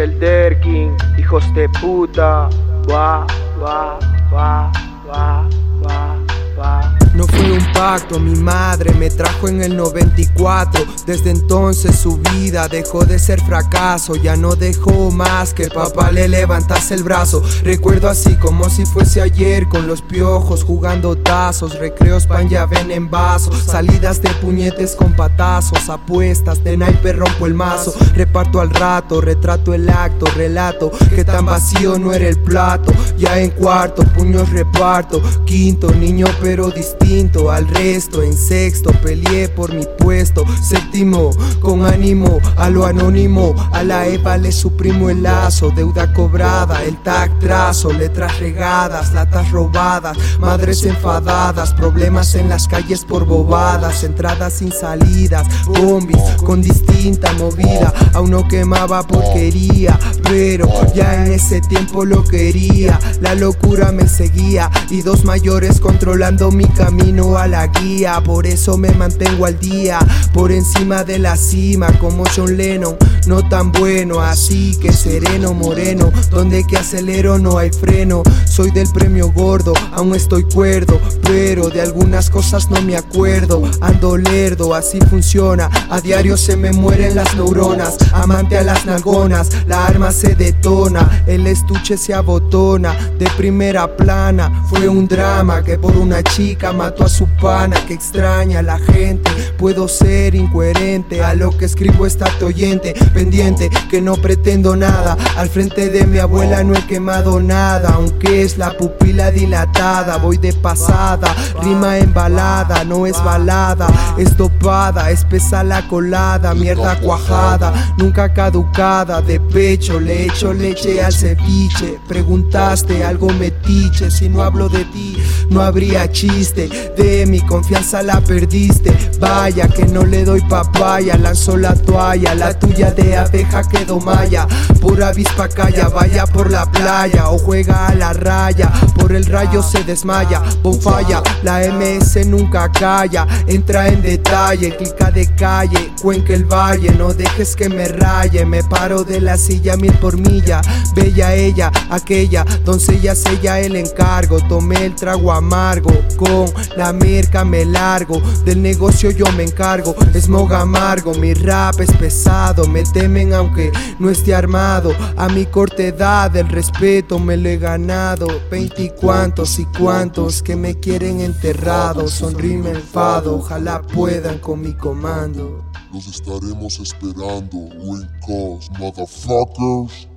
el Derkin, hijos de puta. Va, va, va, va. No mi madre me trajo en el 94. Desde entonces su vida dejó de ser fracaso. Ya no dejó más que papá le levantase el brazo. Recuerdo así como si fuese ayer con los piojos jugando tazos. Recreos pan ya ven en vasos. Salidas de puñetes con patazos. Apuestas de naipe rompo el mazo. Reparto al rato, retrato el acto, relato que tan vacío no era el plato. Ya en cuarto, puños reparto. Quinto, niño pero distinto al resto. En sexto peleé por mi puesto. Séptimo, con ánimo a lo anónimo. A la Eva le suprimo el lazo. Deuda cobrada, el tag trazo. Letras regadas, latas robadas. Madres enfadadas, problemas en las calles por bobadas. Entradas sin salidas, bombis con distinta movida. Aún no quemaba porquería, pero ya en ese tiempo lo quería. La locura me seguía y dos mayores controlando mi camino a la guía, por eso me mantengo al día, por encima de la cima, como John Lennon, no tan bueno, así que sereno, moreno, donde que acelero no hay freno, soy del premio gordo, aún estoy cuerdo, pero de algunas cosas no me acuerdo, ando lerdo, así funciona, a diario se me mueren las neuronas, amante a las nalgonas, la arma se detona, el estuche se abotona, de primera plana, fue un drama que por una chica Mato a su pana que extraña a la gente. Puedo ser incoherente, a lo que escribo está oyente, pendiente, que no pretendo nada. Al frente de mi abuela no he quemado nada, aunque es la pupila dilatada. Voy de pasada, rima embalada, no es balada, es topada, espesa la colada, mierda cuajada, nunca caducada. De pecho le echo leche al ceviche. Preguntaste algo metiche, si no hablo de ti, no habría chiste. De mi confianza la perdiste. Vaya que no le doy papaya. Lanzó la toalla. La tuya de abeja quedó maya. Pura avispa calla. Vaya por la playa o juega a la raya. El rayo se desmaya. Bonfalla. La MS nunca calla. Entra en detalle. Clica de calle. Cuenca el valle. No dejes que me raye. Me paro de la silla mil por milla. Bella ella, aquella. Doncella sella el encargo. Tomé el trago amargo con la merca me largo, del negocio yo me encargo. Smog amargo, mi rap es pesado. Me temen aunque no esté armado. A mi corta edad el respeto me lo he ganado. Veinticuantos y cuantos que me quieren enterrado. Sonrime enfado, ojalá puedan con mi comando. Los estaremos esperando, Win Cos, motherfuckers.